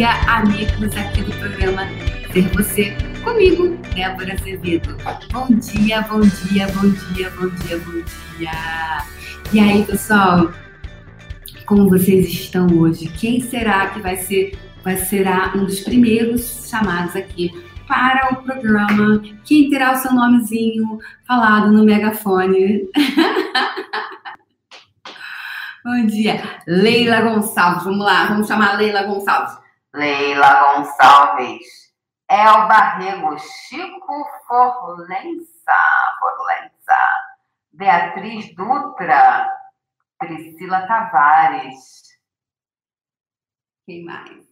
dia, amigos aqui do programa Ser Você comigo, Débora Azevedo. Bom dia, bom dia, bom dia, bom dia, bom dia. E aí, pessoal, como vocês estão hoje? Quem será que vai ser vai será um dos primeiros chamados aqui para o programa? Quem terá o seu nomezinho falado no megafone? Bom dia, Leila Gonçalves. Vamos lá, vamos chamar Leila Gonçalves. Leila Gonçalves, Elba Rego, Chico Forlença, Forlença, Beatriz Dutra, Priscila Tavares. Quem mais?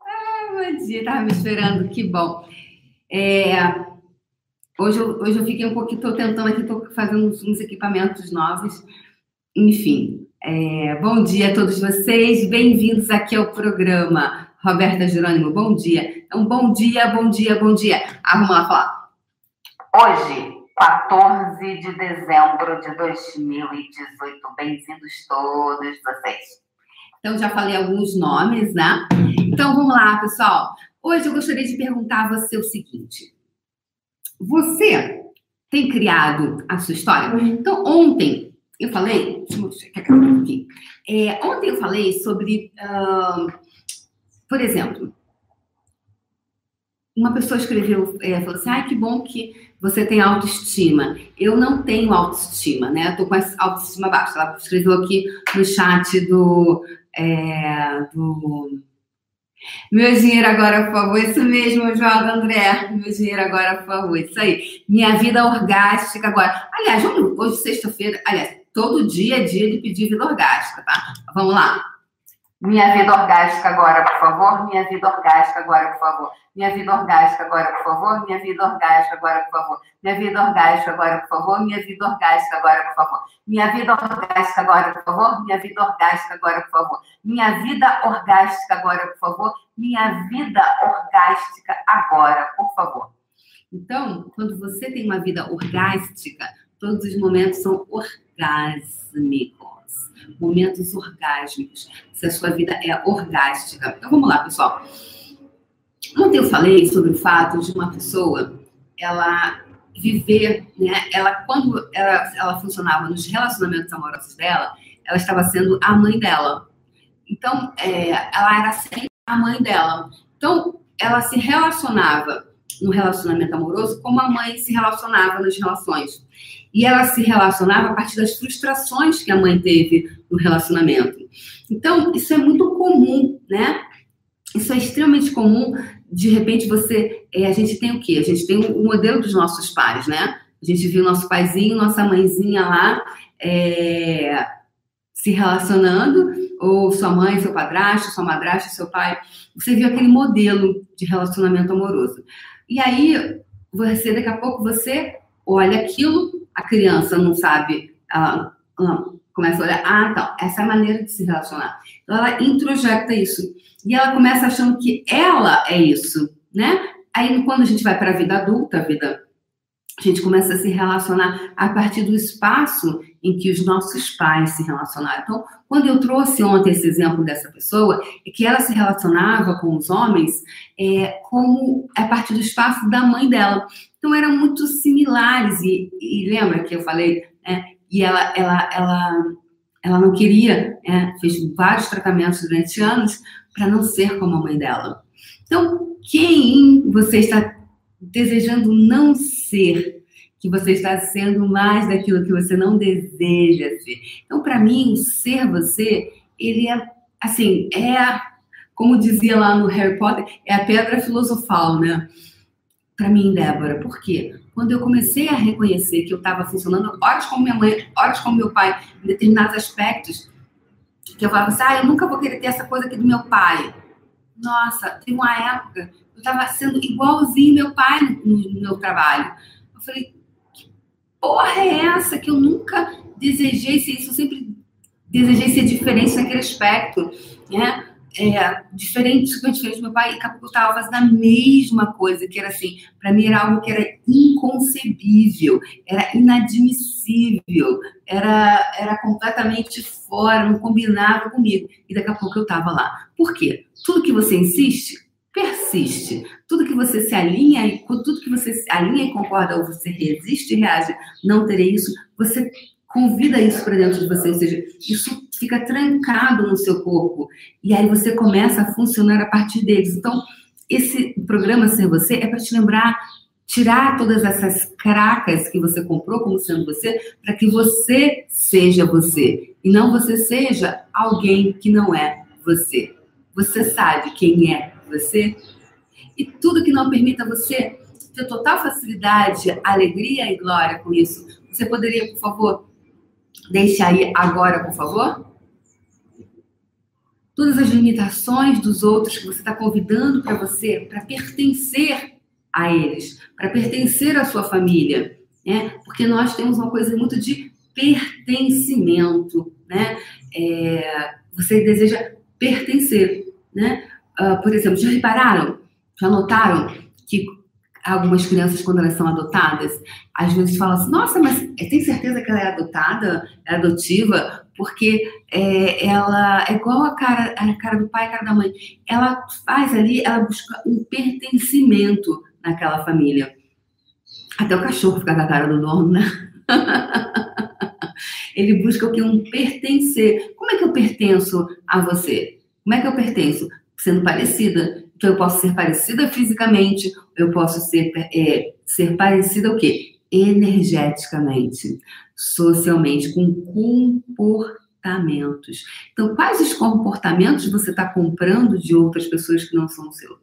Ah, bom dia, estava me esperando, que bom. É, hoje, eu, hoje eu fiquei um pouquinho, estou tentando aqui, estou fazendo uns, uns equipamentos novos enfim, é, bom dia a todos vocês, bem-vindos aqui ao programa. Roberta Jerônimo, bom dia. Então, bom dia, bom dia, bom dia. Ah, vamos lá falar. Hoje, 14 de dezembro de 2018, bem-vindos todos vocês. Então, já falei alguns nomes, né? Então, vamos lá, pessoal. Hoje eu gostaria de perguntar a você o seguinte: Você tem criado a sua história? Então, ontem eu falei, aqui. É, ontem eu falei sobre, uh, por exemplo, uma pessoa escreveu, é, falou assim, ai, que bom que você tem autoestima. Eu não tenho autoestima, né? Eu tô com essa autoestima baixa. Ela escreveu aqui no chat do, é, do meu dinheiro agora, por favor. Isso mesmo, João André. Meu dinheiro agora, por favor. Isso aí. Minha vida orgástica agora. Aliás, hoje, sexta-feira, aliás, todo dia é dia de pedir vida orgástica, tá? Vamos lá. Minha vida orgástica agora, por favor. Minha vida orgástica agora, por favor. Minha vida orgástica agora, por favor. Minha vida orgástica agora, por favor. Minha vida orgástica agora, por favor. Minha vida orgástica agora, por favor. Minha vida orgástica agora, por favor. Minha vida orgástica agora, por favor. Minha vida orgástica agora, por favor. Minha vida orgástica agora, por favor. Então, quando você tem uma vida orgástica, todos os momentos são orgásticos orgásmicos, momentos orgásmicos, se a sua vida é orgástica. Então vamos lá, pessoal. Ontem eu falei sobre o fato de uma pessoa, ela viver, né? Ela quando ela, ela funcionava nos relacionamentos amorosos dela, ela estava sendo a mãe dela. Então, é, ela era sempre a mãe dela. Então, ela se relacionava no relacionamento amoroso como a mãe se relacionava nas relações. E ela se relacionava a partir das frustrações que a mãe teve no relacionamento. Então, isso é muito comum, né? Isso é extremamente comum. De repente, você. É, a gente tem o quê? A gente tem o modelo dos nossos pais, né? A gente viu nosso paizinho, nossa mãezinha lá é, se relacionando, ou sua mãe, seu padrasto, sua madrasta, seu pai. Você viu aquele modelo de relacionamento amoroso. E aí, você, daqui a pouco, você olha aquilo a criança não sabe, ela, ela começa a olhar, ah, então, essa é a maneira de se relacionar. Então, ela introjeta isso. E ela começa achando que ela é isso, né? Aí, quando a gente vai para a vida adulta, a vida a gente começa a se relacionar a partir do espaço em que os nossos pais se relacionaram. Então, quando eu trouxe ontem esse exemplo dessa pessoa, é que ela se relacionava com os homens é, como a partir do espaço da mãe dela. Então, eram muito similares. E, e lembra que eu falei, né? E ela, ela, ela, ela não queria, né? fez vários tratamentos durante anos para não ser como a mãe dela. Então, quem você está desejando não ser, que você está sendo mais daquilo que você não deseja ser. Então, para mim, ser você, ele é, assim, é, como dizia lá no Harry Potter, é a pedra filosofal, né? Para mim, Débora, por quê? Quando eu comecei a reconhecer que eu estava funcionando, horas como minha mãe, horas como meu pai, em determinados aspectos, que eu falava assim, ah, eu nunca vou querer ter essa coisa aqui do meu pai. Nossa, tem uma época eu estava sendo igualzinho meu pai no, no, meu trabalho. Eu falei, porra é essa que eu nunca desejei ser isso? Eu sempre desejei ser diferente naquele aspecto, né? é, diferente, super diferente do meu pai, e eu fazendo a mesma coisa, que era assim, para mim era algo que era inconcebível, era inadmissível, era, era completamente fora, não combinava comigo. E daqui a pouco eu estava lá. Por quê? Tudo que você insiste, persiste. Tudo que você se alinha e tudo que você alinha e concorda ou você resiste e reage, não terei isso, você convida isso para dentro de você, ou seja, isso fica trancado no seu corpo e aí você começa a funcionar a partir deles. Então, esse programa Ser Você é para te lembrar, tirar todas essas cracas que você comprou como sendo você, para que você seja você e não você seja alguém que não é você. Você sabe quem é você? E tudo que não permita você ter total facilidade, alegria e glória com isso, você poderia, por favor, deixar aí agora, por favor? Todas as limitações dos outros que você está convidando para você, para pertencer a eles, para pertencer à sua família, né? Porque nós temos uma coisa muito de pertencimento, né? É, você deseja pertencer, né? Uh, por exemplo, já repararam, já notaram que algumas crianças, quando elas são adotadas, às vezes falam assim, nossa, mas tem certeza que ela é adotada, é adotiva? Porque é, ela é igual a cara, a cara do pai a cara da mãe. Ela faz ali, ela busca um pertencimento naquela família. Até o cachorro fica com a cara do dono, né? Ele busca o que? Um pertencer. Como é que eu pertenço a você? Como é que eu pertenço? Sendo parecida. Então, eu posso ser parecida fisicamente, eu posso ser, é, ser parecida o quê? Energeticamente, socialmente, com comportamentos. Então, quais os comportamentos você está comprando de outras pessoas que não são seus?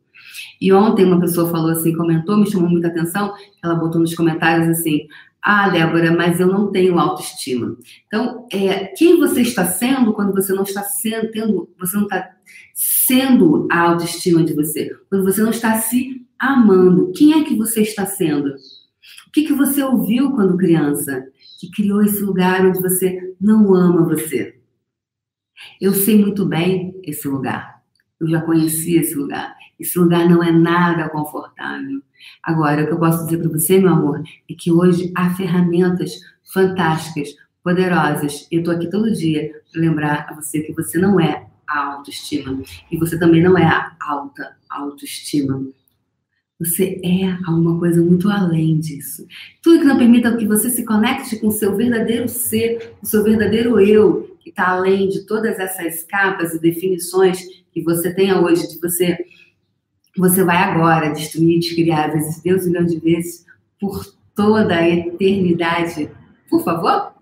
E ontem uma pessoa falou assim, comentou, me chamou muita atenção, ela botou nos comentários assim, ah, Débora, mas eu não tenho autoestima. Então, é, quem você está sendo quando você não está sendo, tendo, você não está sendo a autoestima de você, quando você não está se amando. Quem é que você está sendo? O que, que você ouviu quando criança que criou esse lugar onde você não ama você? Eu sei muito bem esse lugar. Eu já conheci esse lugar. Esse lugar não é nada confortável. Agora, o que eu posso dizer para você, meu amor, é que hoje há ferramentas fantásticas, poderosas. Eu estou aqui todo dia para lembrar a você que você não é a autoestima. E você também não é a alta autoestima. Você é alguma coisa muito além disso. Tudo que não permita que você se conecte com o seu verdadeiro ser, o seu verdadeiro eu, que está além de todas essas capas e definições que você tenha hoje, de você, você vai agora destruir, descriar, vezes Deus milhões de vezes, por toda a eternidade. Por favor?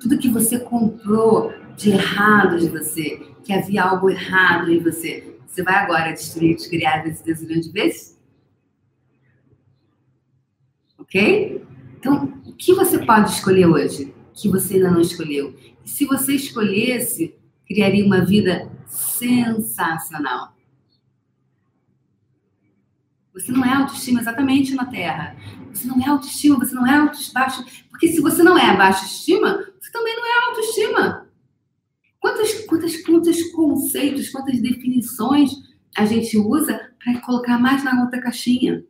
Tudo que você comprou de errado de você, que havia algo errado em você, você vai agora destruir, descriar esse desenho de vezes? Ok? Então, o que você pode escolher hoje que você ainda não escolheu? E se você escolhesse, criaria uma vida sensacional. Você não é autoestima exatamente na Terra. Você não é autoestima, você não é autoestima. Porque se você não é baixa estima, você também não é autoestima. Quantos, quantos, quantos conceitos, quantas definições a gente usa para colocar mais na outra caixinha?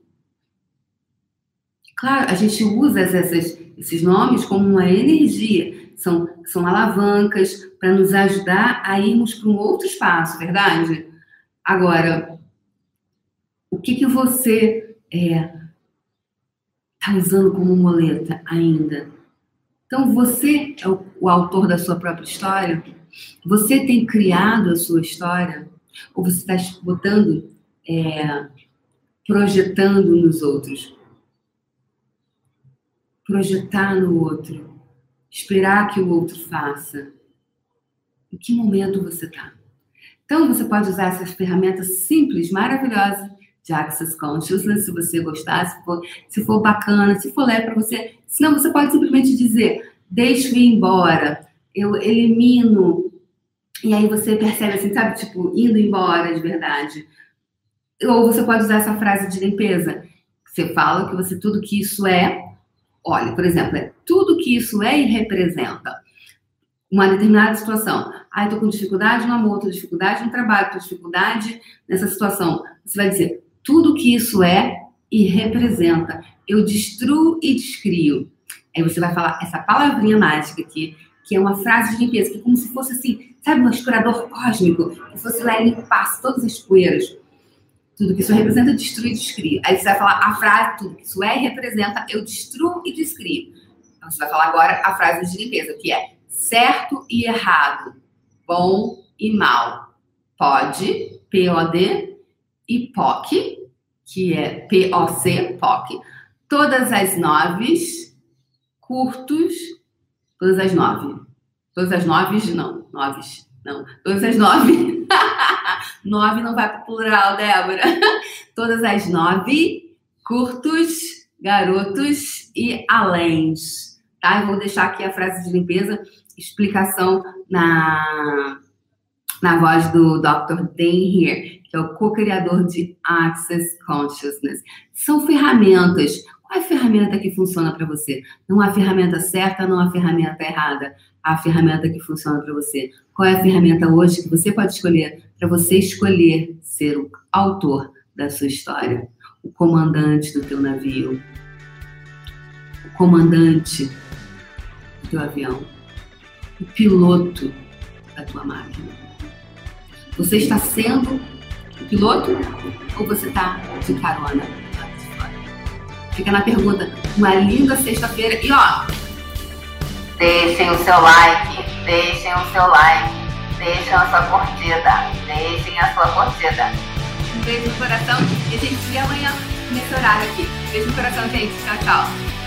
Claro, a gente usa essas, esses nomes como uma energia, são, são alavancas para nos ajudar a irmos para um outro espaço, verdade? Agora, o que, que você está é, usando como muleta ainda? Então, você é o, o autor da sua própria história? Você tem criado a sua história? Ou você está botando, é, projetando nos outros? Projetar no outro. Esperar que o outro faça. Em que momento você está? Então, você pode usar essas ferramentas simples, maravilhosas de Access Consciousness, se você gostar, se for, se for bacana, se for leve para você. Senão, você pode simplesmente dizer, deixe ir embora, eu elimino. E aí você percebe assim, sabe, tipo, indo embora de verdade. Ou você pode usar essa frase de limpeza. Você fala que você tudo que isso é, olha, por exemplo, é tudo que isso é e representa uma determinada situação. Ah, eu tô com dificuldade no amor, tô dificuldade no trabalho, tô dificuldade nessa situação. Você vai dizer, tudo que isso é e representa. Eu destruo e descrio. Aí você vai falar essa palavrinha mágica aqui, que é uma frase de limpeza, que é como se fosse assim, sabe, um aspirador cósmico, que fosse lá e limpasse todas as poeiras. Tudo que isso representa, eu destruo e descrio. Aí você vai falar a frase, tudo que isso é e representa, eu destruo e descrio. Então você vai falar agora a frase de limpeza, que é certo e errado, bom e mal. Pode, P-O-D, e POC, que é P-O-C, POC. Todas as noves, curtos, todas as nove. Todas as noves, não, noves, não. Todas as nove. nove não vai para plural, Débora. Todas as nove, curtos, garotos e aléns. Tá? Eu vou deixar aqui a frase de limpeza, explicação na, na voz do Dr. Dan Here, que é o co-criador de Access Consciousness. São ferramentas. Qual é a ferramenta que funciona para você? Não há ferramenta certa, não há ferramenta errada. Há a ferramenta que funciona para você. Qual é a ferramenta hoje que você pode escolher para você escolher ser o autor da sua história? O comandante do teu navio. O comandante do teu avião. O piloto da tua máquina. Você está sendo piloto ou você tá de carona? Fica na pergunta. Uma linda sexta-feira. E ó, deixem o seu like, deixem o seu like, deixem a sua curtida, deixem a sua curtida. Um beijo no coração e a gente se vê amanhã nesse horário aqui. Beijo no coração, gente. Tchau, tchau.